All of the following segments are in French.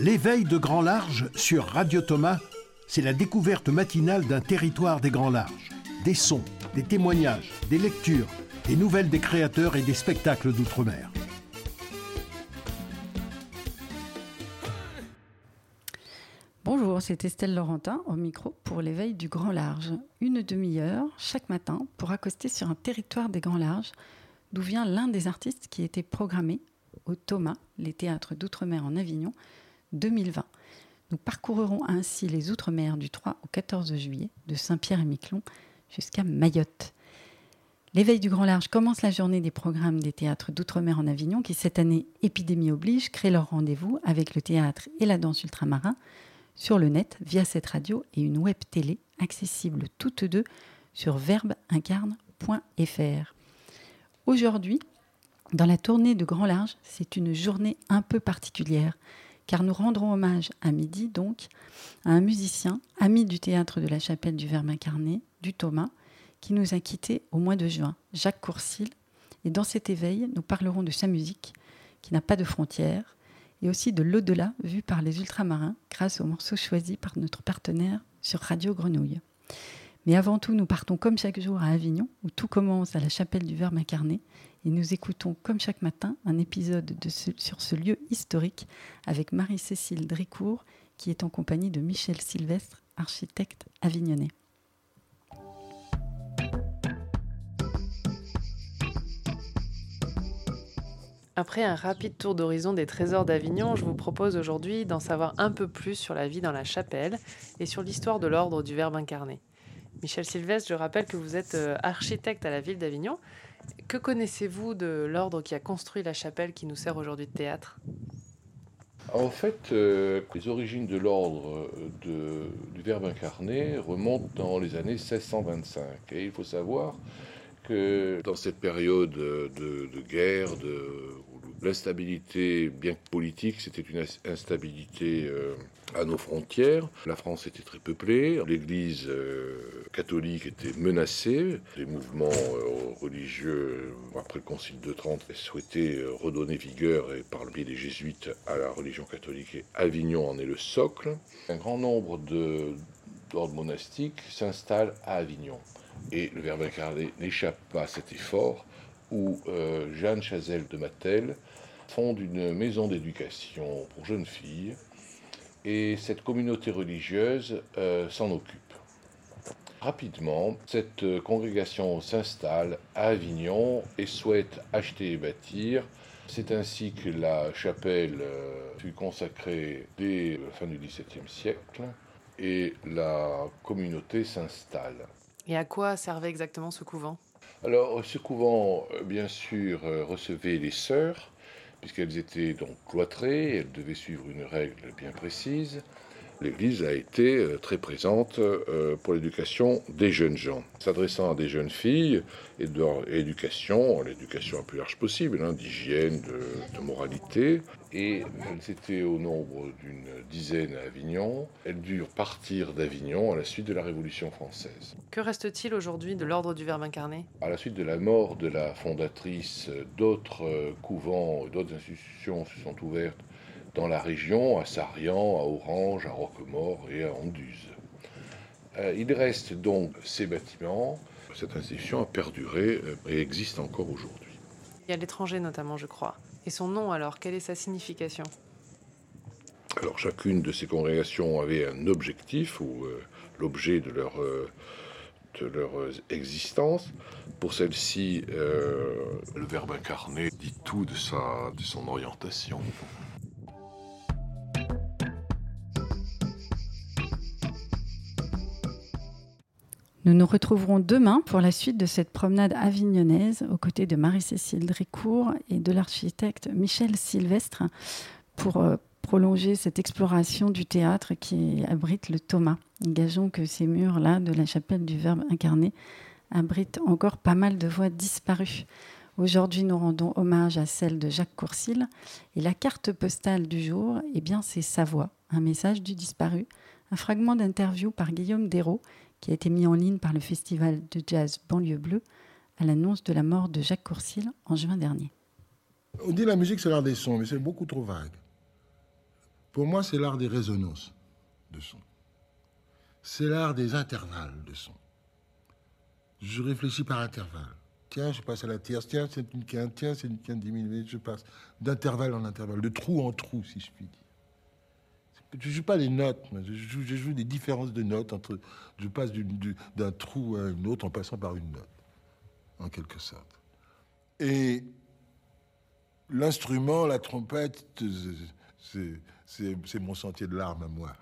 L'éveil de Grand Large sur Radio Thomas, c'est la découverte matinale d'un territoire des Grands Larges. Des sons, des témoignages, des lectures, des nouvelles des créateurs et des spectacles d'outre-mer. Bonjour, c'est Estelle Laurentin au micro pour l'éveil du Grand Large. Une demi-heure chaque matin pour accoster sur un territoire des Grands Larges d'où vient l'un des artistes qui était programmé au Thomas, les théâtres d'outre-mer en Avignon, 2020. Nous parcourrons ainsi les Outre-mer du 3 au 14 juillet, de Saint-Pierre-et-Miquelon jusqu'à Mayotte. L'éveil du Grand Large commence la journée des programmes des théâtres d'outre-mer en Avignon qui, cette année, épidémie oblige, créent leur rendez-vous avec le théâtre et la danse ultramarin sur le net via cette radio et une web télé accessible toutes deux sur verbeincarne.fr. Aujourd'hui, dans la tournée de Grand Large, c'est une journée un peu particulière car nous rendrons hommage à midi donc à un musicien, ami du théâtre de la chapelle du Verbe incarné, du Thomas, qui nous a quittés au mois de juin, Jacques Courcil. Et dans cet éveil, nous parlerons de sa musique, qui n'a pas de frontières, et aussi de l'au-delà vu par les ultramarins grâce aux morceaux choisis par notre partenaire sur Radio Grenouille. Mais avant tout, nous partons comme chaque jour à Avignon, où tout commence à la chapelle du Verbe incarné, et nous écoutons comme chaque matin un épisode sur ce lieu historique avec Marie-Cécile Dricourt qui est en compagnie de Michel Sylvestre, architecte avignonnais. Après un rapide tour d'horizon des trésors d'Avignon, je vous propose aujourd'hui d'en savoir un peu plus sur la vie dans la chapelle et sur l'histoire de l'ordre du Verbe incarné. Michel Sylvestre, je rappelle que vous êtes euh, architecte à la ville d'Avignon que connaissez-vous de l'ordre qui a construit la chapelle qui nous sert aujourd'hui de théâtre? En fait, euh, les origines de l'ordre du Verbe incarné remontent dans les années 1625. Et il faut savoir que dans cette période de, guerre, de, l'instabilité, bien que politique, c'était une instabilité euh, à nos frontières. La France était très peuplée, l'Église euh, catholique était menacée, les mouvements euh, religieux, après le Concile de Trente, souhaitaient redonner vigueur, et par le biais des jésuites, à la religion catholique. Et Avignon en est le socle. Un grand nombre d'ordres monastiques s'installent à Avignon. Et le Verbe incarné n'échappe pas à cet effort où Jeanne Chazelle de Mattel fonde une maison d'éducation pour jeunes filles et cette communauté religieuse euh, s'en occupe. Rapidement, cette congrégation s'installe à Avignon et souhaite acheter et bâtir. C'est ainsi que la chapelle euh, fut consacrée dès la fin du XVIIe siècle et la communauté s'installe. Et à quoi servait exactement ce couvent? Alors, ce couvent, euh, bien sûr, recevait les sœurs puisqu'elles étaient donc cloîtrées, elles devaient suivre une règle bien précise. L'Église a été euh, très présente euh, pour l'éducation des jeunes gens, s'adressant à des jeunes filles et de leur éducation, l'éducation la plus large possible, hein, d'hygiène, de, moralité. Et elles étaient au nombre d'une dizaine à Avignon. Elles durent partir d'Avignon à la suite de la Révolution française. Que reste-t-il aujourd'hui de l'ordre du Verbe incarné? À la suite de la mort de la fondatrice, d'autres euh, couvents, d'autres institutions se sont ouvertes dans la région, à Sarian, à Orange, à Roquemort et à Anduze. Euh, il reste donc ces bâtiments. Cette institution a perduré euh, et existe encore aujourd'hui. Il y a l'étranger notamment, je crois. Et son nom alors, quelle est sa signification? Alors chacune de ces congrégations avait un objectif ou euh, l'objet de leur, de leur existence. Pour celle-ci, le Verbe incarné dit tout de, sa, de son orientation. Nous nous retrouverons demain pour la suite de cette promenade avignonnaise aux côtés de Marie-Cécile Dricourt et de l'architecte Michel Sylvestre pour euh, prolonger cette exploration du théâtre qui abrite le Thomas. Gageons que ces murs-là de la chapelle du Verbe incarné abritent encore pas mal de voix disparues. Aujourd'hui, nous rendons hommage à celle de Jacques Courcil et la carte postale du jour, eh bien, c'est sa voix, un message du disparu, un fragment d'interview par Guillaume Dérault qui a été mis en ligne par le festival de jazz Banlieue Bleue à l'annonce de la mort de Jacques Courcil en juin dernier. On dit la musique c'est l'art des sons, mais c'est beaucoup trop vague. Pour moi, c'est l'art des résonances de son. C'est l'art des intervalles de son. Je réfléchis par intervalle. Tiens, je passe à la tierce. Tiens, c'est une quinte. Tiens, c'est une quinte diminuée. Je passe d'intervalle en intervalle, de trou en trou, si je puis dire. Je ne joue pas les notes, je joue, je des différences de notes entre. Je passe d'un trou à un autre en passant par une note, en quelque sorte. Et l'instrument, la trompette, c'est mon sentier de larmes à moi.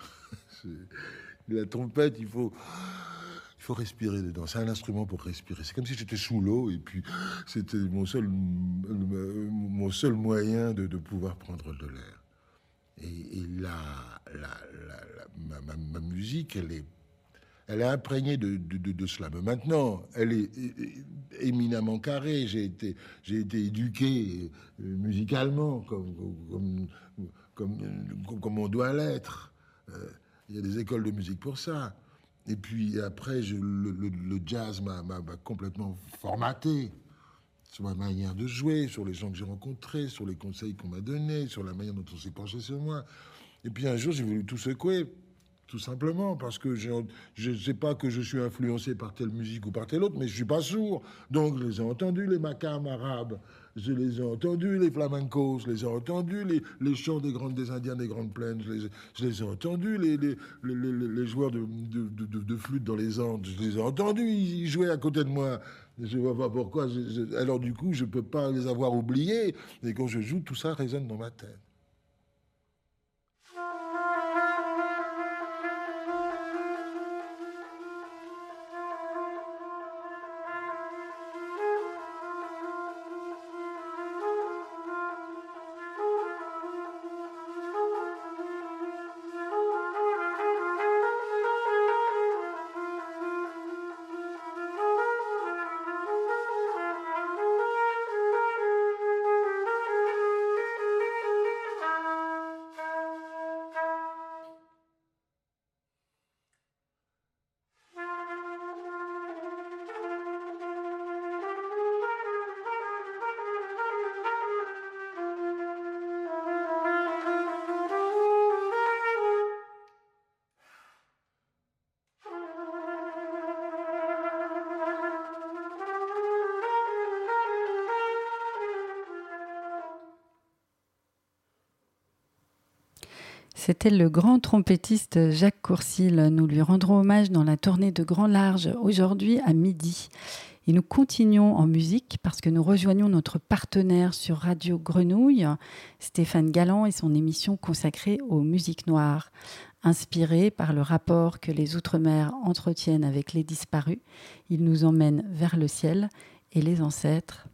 la trompette, il faut, il faut respirer dedans. C'est un instrument pour respirer. C'est comme si j'étais sous l'eau et puis c'était mon seul, mon seul moyen de pouvoir prendre de l'air. Et, la, ma, musique, elle est, elle est imprégnée de, de, cela. Mais maintenant, elle est éminemment carrée. J'ai été, j'ai été éduqué euh, musicalement comme, comme, comme, on doit l'être. Euh, il y a des écoles de musique pour ça. Et puis après, le, le, jazz m'a complètement formaté sur ma manière de jouer, sur les gens que j'ai rencontrés, sur les conseils qu'on m'a donnés, sur la manière dont on s'est penché sur moi. Et puis un jour, j'ai voulu tout secouer, tout simplement, parce que je ne sais pas que je suis influencé par telle musique ou par telle autre, mais je suis pas sourd. Donc je les ai entendus, les macams arabes, je les ai entendus, les flamencos, je les ai entendus, les, chants des grandes des Indiens des grandes plaines, je les, ai entendus, les, joueurs de, flûte dans les Andes, je les ai entendus, ils jouaient à côté de moi. Je vois pas pourquoi. alors du coup, je ne peux pas les avoir oubliés. Et quand je joue, tout ça résonne dans ma tête. C'était le grand trompettiste Jacques Courcil. Nous lui rendrons hommage dans la tournée de Grand Large aujourd'hui à midi. Et nous continuons en musique parce que nous rejoignons notre partenaire sur Radio Grenouille, Stéphane Galland, et son émission consacrée aux musiques noires. Inspiré par le rapport que les Outre-mer entretiennent avec les disparus, il nous emmène vers le ciel et les ancêtres.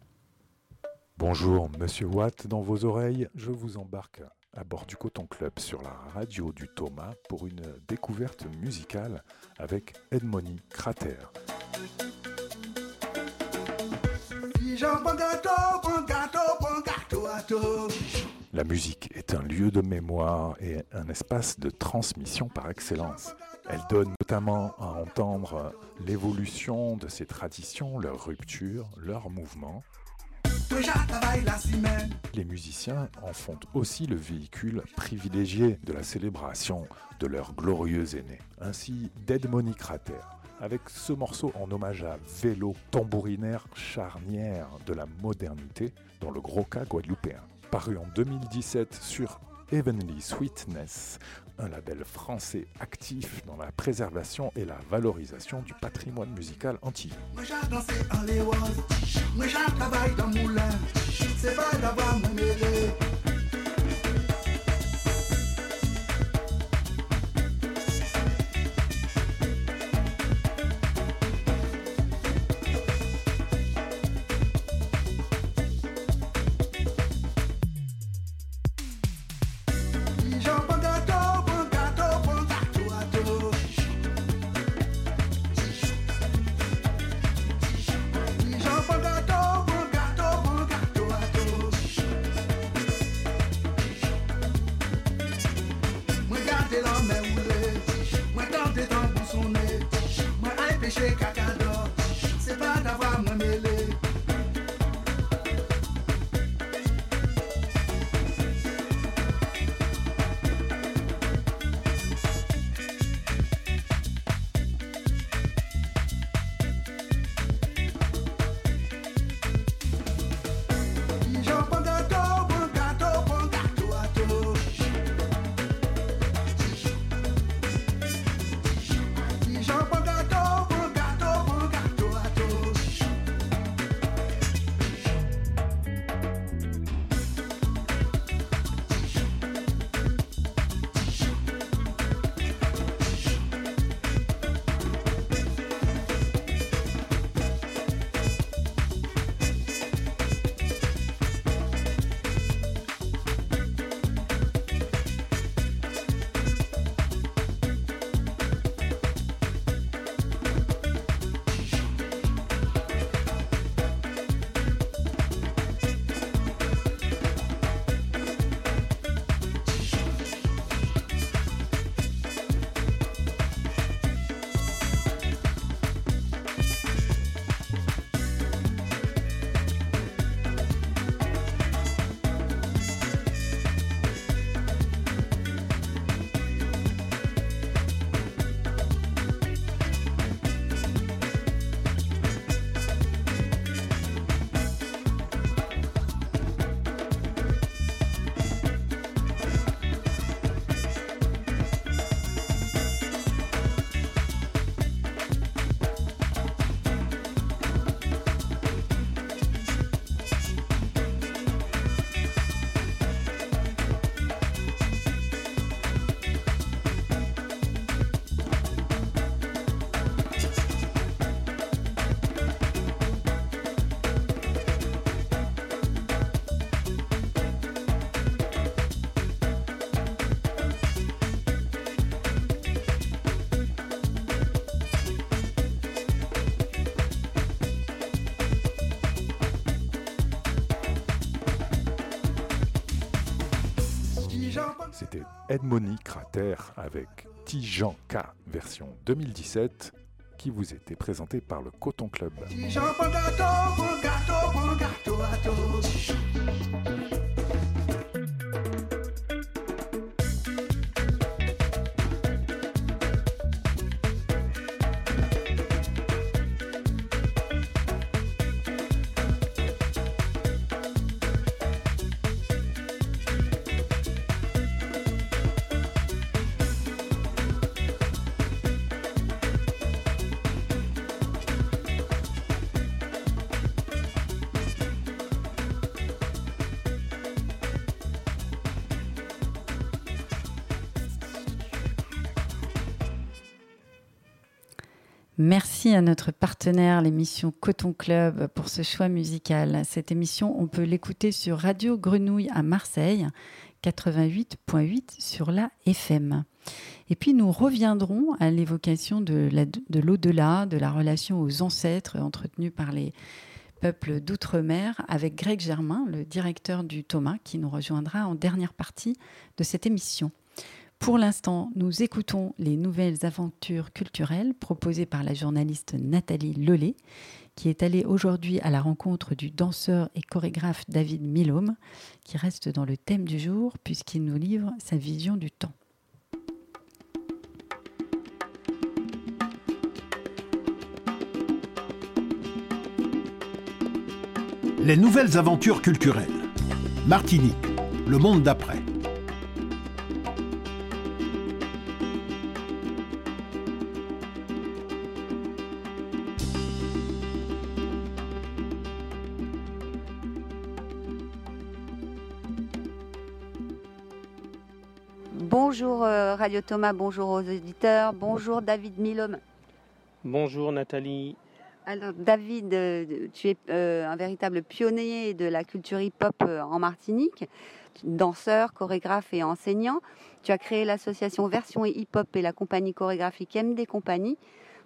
Bonjour, monsieur Watt, dans vos oreilles, je vous embarque à bord du Coton Club sur la radio du Thomas pour une découverte musicale avec Edmony Crater. La musique est un lieu de mémoire et un espace de transmission par excellence. Elle donne notamment à entendre l'évolution de ces traditions, leurs ruptures, leurs mouvements, les musiciens en font aussi le véhicule privilégié de la célébration de leurs glorieux aînés. Ainsi, Dead Money Crater, avec ce morceau en hommage à Vélo, tambourinaire charnière de la modernité dans le gros cas guadeloupéen. Paru en 2017 sur Heavenly Sweetness, un label français actif dans la préservation et la valorisation du patrimoine musical antillais. C'était Edmoni Crater avec Tijanka version 2017 qui vous était présenté par le Coton Club. À notre partenaire, l'émission Coton Club, pour ce choix musical. Cette émission, on peut l'écouter sur Radio Grenouille à Marseille, 88.8 sur la FM. Et puis nous reviendrons à l'évocation de l'au-delà, de, de la relation aux ancêtres entretenue par les peuples d'outre-mer avec Greg Germain, le directeur du Thomas, qui nous rejoindra en dernière partie de cette émission. Pour l'instant, nous écoutons les nouvelles aventures culturelles proposées par la journaliste Nathalie Lelay, qui est allée aujourd'hui à la rencontre du danseur et chorégraphe David Milhomme, qui reste dans le thème du jour puisqu'il nous livre sa vision du temps. Les nouvelles aventures culturelles. Martinique, le monde d'après. Bonjour euh, Radio Thomas, bonjour aux auditeurs, bonjour David Milhomme. Bonjour Nathalie. Alors David, euh, tu es euh, un véritable pionnier de la culture hip-hop en Martinique, danseur, chorégraphe et enseignant. Tu as créé l'association Version Hip-Hop et la compagnie chorégraphique MD Compagnie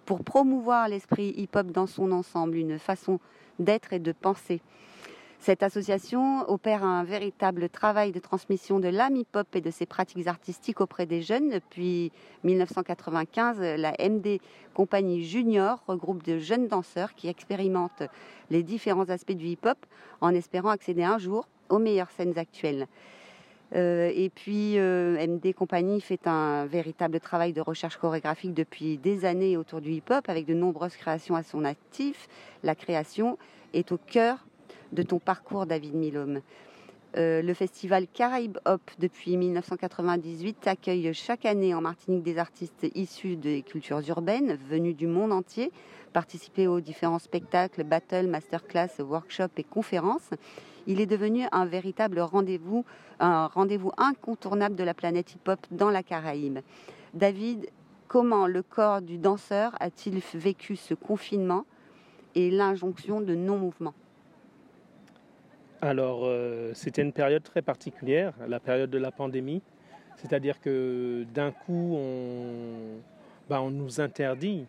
pour promouvoir l'esprit hip-hop dans son ensemble, une façon d'être et de penser. Cette association opère un véritable travail de transmission de l'âme hip-hop et de ses pratiques artistiques auprès des jeunes. Depuis 1995, la MD Compagnie Junior regroupe de jeunes danseurs qui expérimentent les différents aspects du hip-hop en espérant accéder un jour aux meilleures scènes actuelles. Euh, et puis, euh, MD Compagnie fait un véritable travail de recherche chorégraphique depuis des années autour du hip-hop, avec de nombreuses créations à son actif. La création est au cœur de ton parcours, David Milhomme. Euh, le festival Caraïbe Hop, depuis 1998, accueille chaque année en Martinique des artistes issus des cultures urbaines, venus du monde entier, participer aux différents spectacles, battles, masterclass, workshops et conférences. Il est devenu un véritable rendez-vous, un rendez-vous incontournable de la planète hip-hop dans la Caraïbe. David, comment le corps du danseur a-t-il vécu ce confinement et l'injonction de non-mouvement? Alors, euh, c'était une période très particulière, la période de la pandémie. C'est-à-dire que d'un coup, on, bah, nous interdit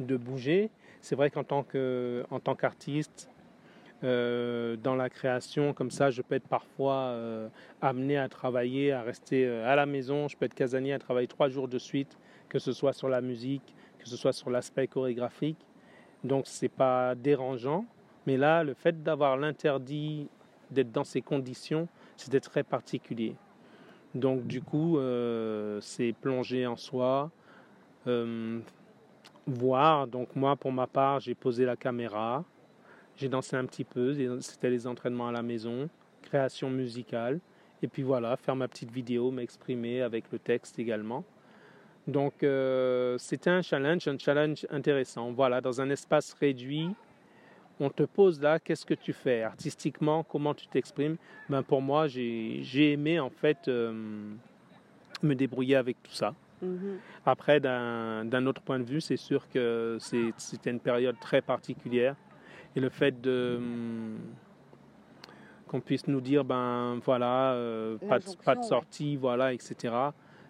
de bouger. C'est vrai qu'en tant qu'artiste, euh, dans la création, comme ça, je peux être parfois euh, amené à travailler, à rester à la maison. Je peux être casanier à travailler trois jours de suite, que ce soit sur la musique, que ce soit sur l'aspect chorégraphique. Donc, c'est pas dérangeant. Mais là, le fait d'avoir l'interdit d'être dans ces conditions, c'était très particulier. Donc du coup, euh, c'est plonger en soi, euh, voir. Donc moi, pour ma part, j'ai posé la caméra, j'ai dansé un petit peu, c'était les entraînements à la maison, création musicale, et puis voilà, faire ma petite vidéo, m'exprimer avec le texte également. Donc euh, c'était un challenge, un challenge intéressant. Voilà, dans un espace réduit, on te pose là, qu'est-ce que tu fais artistiquement, comment tu t'exprimes? Ben Pour moi, j'ai aimé en fait euh, me débrouiller avec tout ça. Mhm. Après, d'un autre point de vue, c'est sûr que c'était une période très particulière. Et le fait de hum, qu'on puisse nous dire, ben voilà, euh, pas, de, pas, de, sortie, voilà, etc.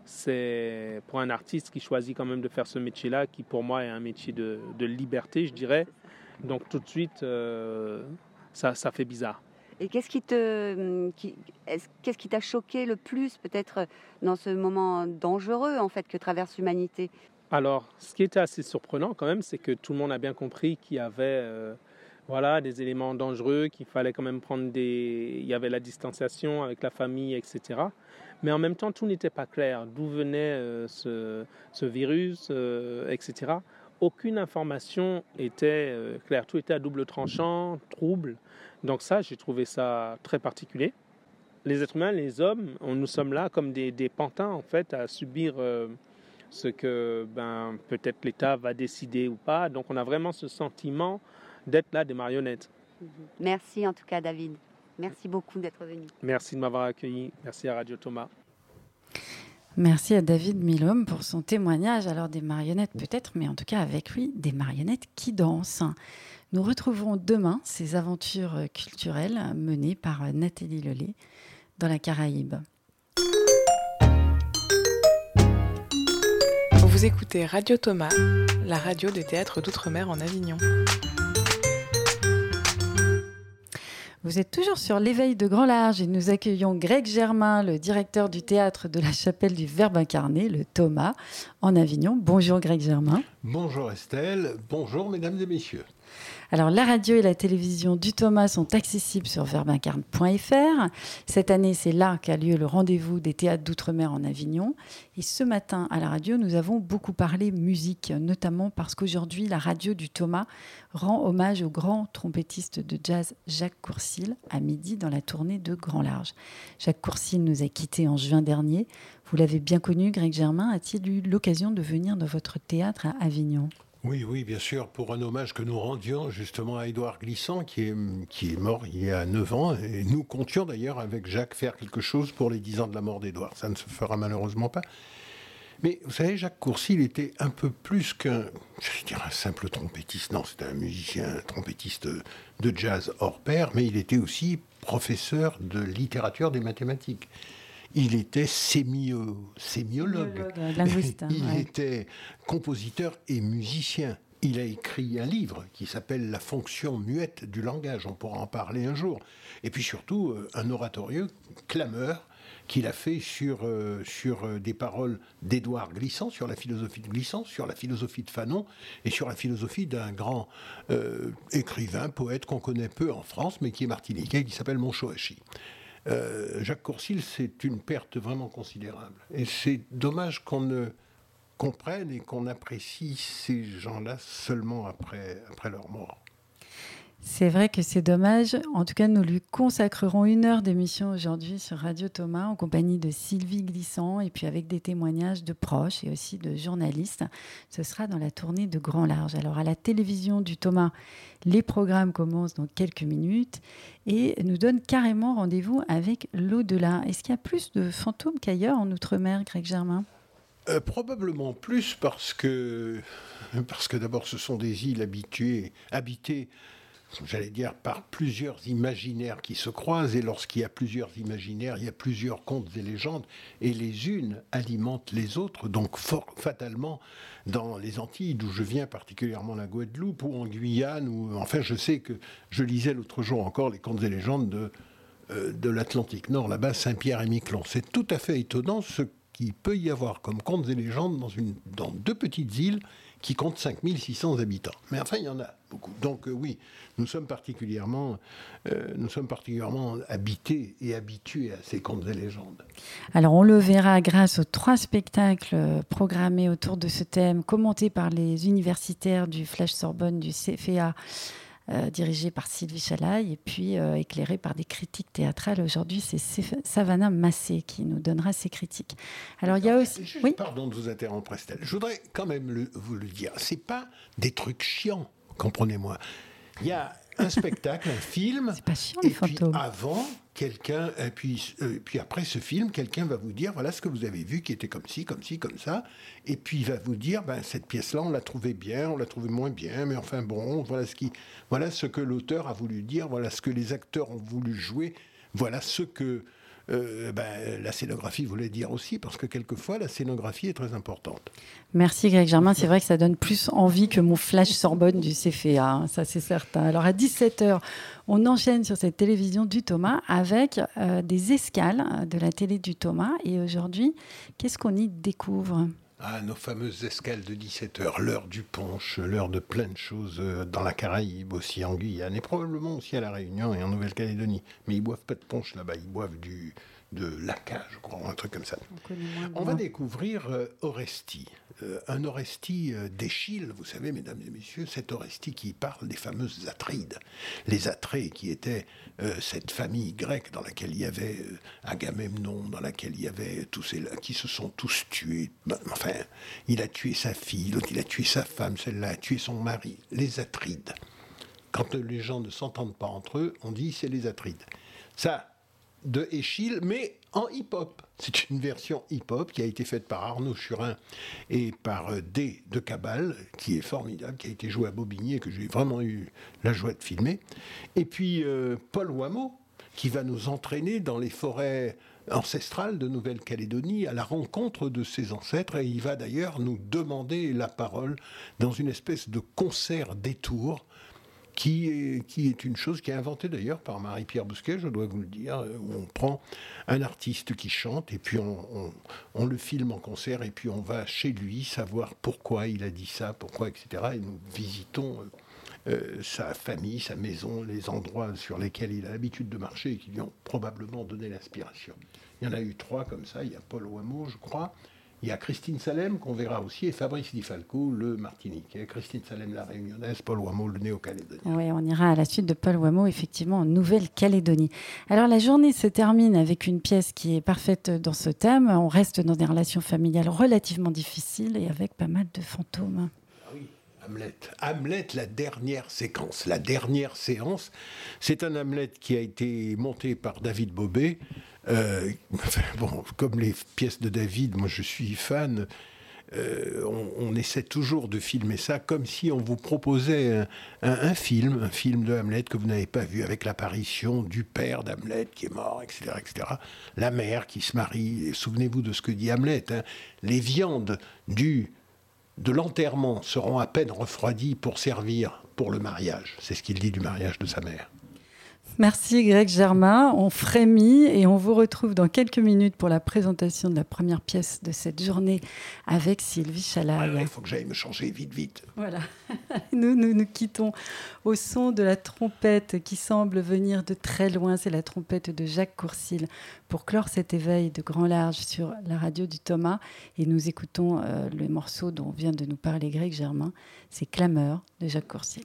C'est pour un artiste qui choisit quand même de faire ce métier-là, qui pour moi est un métier de liberté, je dirais. Donc tout de suite, euh, ça, ça, fait bizarre. Et qu'est-ce qui te, qu'est-ce qui t'a choqué le plus peut-être dans ce moment dangereux en fait que traverse l'humanité? Alors, ce qui était assez surprenant quand même, c'est que tout le monde a bien compris qu'il y avait voilà, des éléments dangereux, qu'il fallait quand même prendre des... Il y avait la distanciation avec la famille, etc. Mais en même temps, tout n'était pas clair. D'où venait ce, ce, virus, etc aucune information était euh, claire. Tout était à double tranchant, trouble. Donc ça, j'ai trouvé ça très particulier. Les êtres humains, les hommes, nous sommes là comme des, pantins en fait à subir euh, ce que ben, peut-être l'État va décider ou pas. Donc on a vraiment ce sentiment d'être là des marionnettes. Merci en tout cas David. Merci beaucoup d'être venu. Merci de m'avoir accueilli. Merci à Radio Thomas. Merci à David Milhomme pour son témoignage. Alors des marionnettes peut-être, mais en tout cas avec lui, des marionnettes qui dansent. Nous retrouverons demain ces aventures culturelles menées par Nathalie Lelay dans la Caraïbe. Vous écoutez Radio Thomas, la radio de théâtre d'outre-mer en Avignon. Vous êtes toujours sur l'éveil de Grand Large et nous accueillons Greg Germain, le directeur du théâtre de la chapelle du Verbe incarné, le Thomas, en Avignon. Bonjour Greg Germain. Bonjour Estelle, bonjour mesdames et messieurs. Alors, la radio et la télévision du Thomas sont accessibles sur verbincarne.fr. Cette année, c'est là qu'a lieu le rendez-vous des théâtres d'outre-mer en Avignon. Et ce matin, à la radio, nous avons beaucoup parlé musique, notamment parce qu'aujourd'hui, la radio du Thomas rend hommage au grand trompettiste de jazz Jacques Courcil à midi dans la tournée de Grand Large. Jacques Courcil nous a quittés en juin dernier. Vous l'avez bien connu, Greg Germain. A-t-il eu l'occasion de venir dans votre théâtre à Avignon? Oui, oui, bien sûr, pour un hommage que nous rendions justement à Édouard Glissant, qui est, qui est mort il y a 9 ans. Et nous comptions d'ailleurs avec Jacques faire quelque chose pour les 10 ans de la mort d'Édouard. Ça ne se fera malheureusement pas. Mais vous savez, Jacques Courcy, il était un peu plus qu'un, je dire, un simple trompettiste. Non, c'était un musicien, un trompettiste de jazz hors pair, mais il était aussi professeur de littérature des mathématiques. Il était sémio, sémiologue. Linguiste, hein, il était compositeur et musicien. Il a écrit un livre qui s'appelle La fonction muette du langage. On pourra en parler un jour. Et puis surtout, euh, un oratorieux clameur qu'il a fait sur, euh, sur euh, des paroles d'Édouard Glissant, sur la philosophie de Glissant, sur la philosophie de Fanon et sur la philosophie d'un grand écrivain, poète qu'on connaît peu en France, mais qui est martiniquais, qui s'appelle Monchoachi. Euh, Jacques Courcil, c'est une perte vraiment considérable. Et c'est dommage qu'on ne comprenne et qu'on apprécie ces gens-là seulement après, après leur mort. C'est vrai que c'est dommage. En tout cas, nous lui consacrerons une heure d'émission aujourd'hui sur Radio Thomas en compagnie de Sylvie Glissant et puis avec des témoignages de proches et aussi de journalistes. Ce sera dans la tournée de Grand Large. Alors à la télévision du Thomas, les programmes commencent dans quelques minutes et nous donnent carrément rendez-vous avec l'au-delà. Est-ce qu'il y a plus de fantômes qu'ailleurs en Outre-mer, Greg Germain? Euh, probablement plus parce que, parce que d'abord ce sont des îles habituées, habitées j'allais dire, par plusieurs imaginaires qui se croisent. Et lorsqu'il y a plusieurs imaginaires, il y a plusieurs contes et légendes. Et les unes alimentent les autres. Donc, fatalement, dans les Antilles, d'où je viens, particulièrement la Guadeloupe, ou en Guyane, ou enfin, je sais que je lisais l'autre jour encore les contes et légendes de, euh, de l'Atlantique Nord, là-bas, Saint-Pierre et Miquelon. C'est tout à fait étonnant ce qu'il peut y avoir comme contes et légendes dans, deux petites îles qui comptent 5600 habitants. Mais enfin, il y en a beaucoup. Donc euh, oui, nous sommes particulièrement, euh, nous sommes particulièrement habités et habitués à ces contes et légendes. Alors on le verra grâce aux trois spectacles programmés autour de ce thème, commentés par les universitaires du Flash Sorbonne, du CFA euh, dirigé par Sylvie Chalaille et puis euh, éclairé par des critiques théâtrales. Aujourd'hui, c'est Savannah Massé qui nous donnera ses critiques. Alors, il y a aussi. oui pardon de vous interrompre, Estelle. Je voudrais quand même vous le dire. C'est pas des trucs chiants, comprenez-moi. Il y a un spectacle, un film. C'est pas chiant, les fantômes. avant, quelqu'un, et puis, euh, puis après ce film, quelqu'un va vous dire voilà ce que vous avez vu qui était comme ci, comme ci, comme ça. Et puis il va vous dire ben, cette pièce-là, on l'a trouvée bien, on l'a trouvée moins bien, mais enfin bon, voilà ce, qui, voilà ce que l'auteur a voulu dire, voilà ce que les acteurs ont voulu jouer, voilà ce que euh, ben, la scénographie voulait dire aussi, parce que quelquefois, la scénographie est très importante. Merci Greg Germain. C'est vrai que ça donne plus envie que mon flash Sorbonne du CFA, hein, ça c'est certain. Alors à 17h, on enchaîne sur cette télévision du Thomas avec euh, des escales de la télé du Thomas. Et aujourd'hui, qu'est-ce qu'on y découvre? Ah, nos fameuses escales de 17h, l'heure du punch, l'heure de plein de choses euh, dans la Caraïbe, aussi en Guyane, et probablement aussi à La Réunion et en Nouvelle-Calédonie. Mais ils boivent pas de punch là-bas, ils boivent du, de laca, je crois, un truc comme ça. On, va découvrir euh, Oresti, euh, un Oresti euh, d'Échille, vous savez, mesdames et messieurs, cet Oresti qui parle des fameuses Atrides. Les Atrées qui étaient cette famille grecque dans laquelle il y avait Agamemnon, dans laquelle il y avait tous ces qui se sont tous tués. Ben, enfin, il a tué sa fille, l'autre il a tué sa femme, celle-là a tué son mari. Les Atrides. Quand les gens ne s'entendent pas entre eux, on dit c'est les Atrides. Ça, de Échille, mais en hip-hop. C'est une version hip-hop qui a été faite par Arnaud Churin et par euh, D de Cabal, qui est formidable, qui a été joué à Bobigny et que j'ai vraiment eu la joie de filmer. Et puis euh, Paul Wameau, qui va nous entraîner dans les forêts ancestrales de Nouvelle-Calédonie à la rencontre de ses ancêtres et il va d'ailleurs nous demander la parole dans une espèce de concert détour qui est, qui est une chose qui est inventée d'ailleurs par Marie-Pierre Bousquet, je dois vous le dire, où on prend un artiste qui chante et puis on, on, le filme en concert et puis on va chez lui savoir pourquoi il a dit ça, pourquoi, etc. Et nous visitons euh, sa famille, sa maison, les endroits sur lesquels il a l'habitude de marcher et qui lui ont probablement donné l'inspiration. Il y en a eu trois comme ça, il y a Paul Wameau, je crois, il y a Christine Salem qu'on verra aussi et Fabrice Di Falco, le Martinique. Christine Salem, la réunionnaise, Paul Wameau, le néo-calédonien. Oui, on ira à la suite de Paul Wameau, effectivement, en Nouvelle-Calédonie. Alors la journée se termine avec une pièce qui est parfaite dans ce thème. On reste dans des relations familiales relativement difficiles et avec pas mal de fantômes. Hamlet. Hamlet, la dernière séquence, la dernière séance. C'est un Hamlet qui a été monté par David Bobet. Euh, bon, comme les pièces de David, moi je suis fan. Euh, on, essaie toujours de filmer ça comme si on vous proposait un, film, un film de Hamlet que vous n'avez pas vu, avec l'apparition du père d'Hamlet qui est mort, etc., etc. La mère qui se marie. Souvenez-vous de ce que dit Hamlet. Hein. Les viandes du, de l'enterrement seront à peine refroidies pour servir pour le mariage. C'est ce qu'il dit du mariage de sa mère. Merci Greg Germain. On frémit et on vous retrouve dans quelques minutes pour la présentation de la première pièce de cette journée avec Sylvie Chalaille. il faut que j'aille me changer vite, vite. Voilà. Nous, nous nous quittons au son de la trompette qui semble venir de très loin. C'est la trompette de Jacques Courcil pour clore cet éveil de grand large sur la radio du Thomas. Et nous écoutons euh, le morceau dont vient de nous parler Greg Germain. C'est Clameur de Jacques Courcil.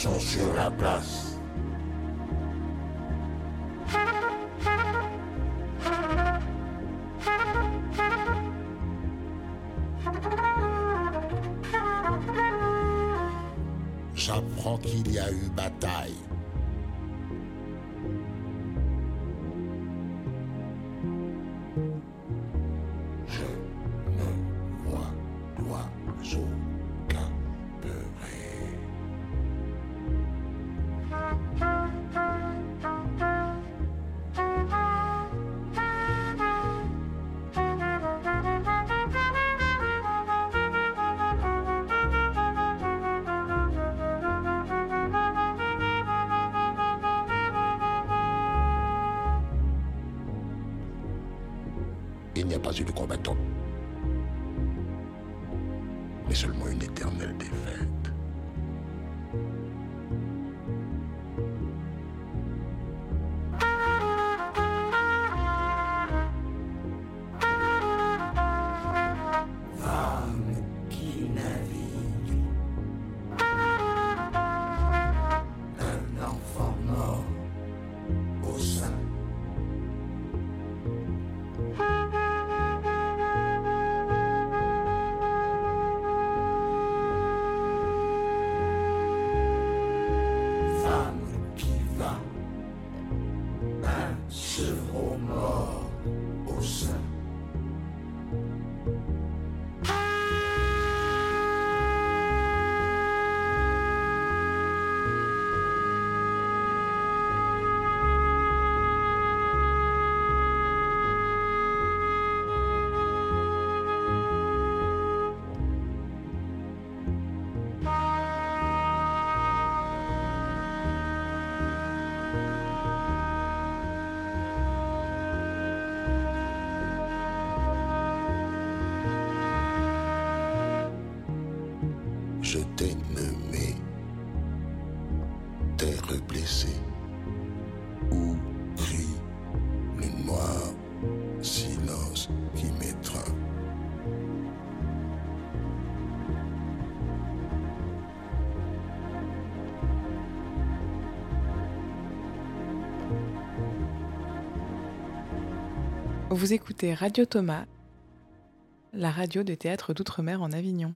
sont sur la place. Il n'y a pas eu de combattant, mais seulement une éternelle défaite. Vous écoutez Radio Thomas, la radio des théâtres d'outre-mer en Avignon.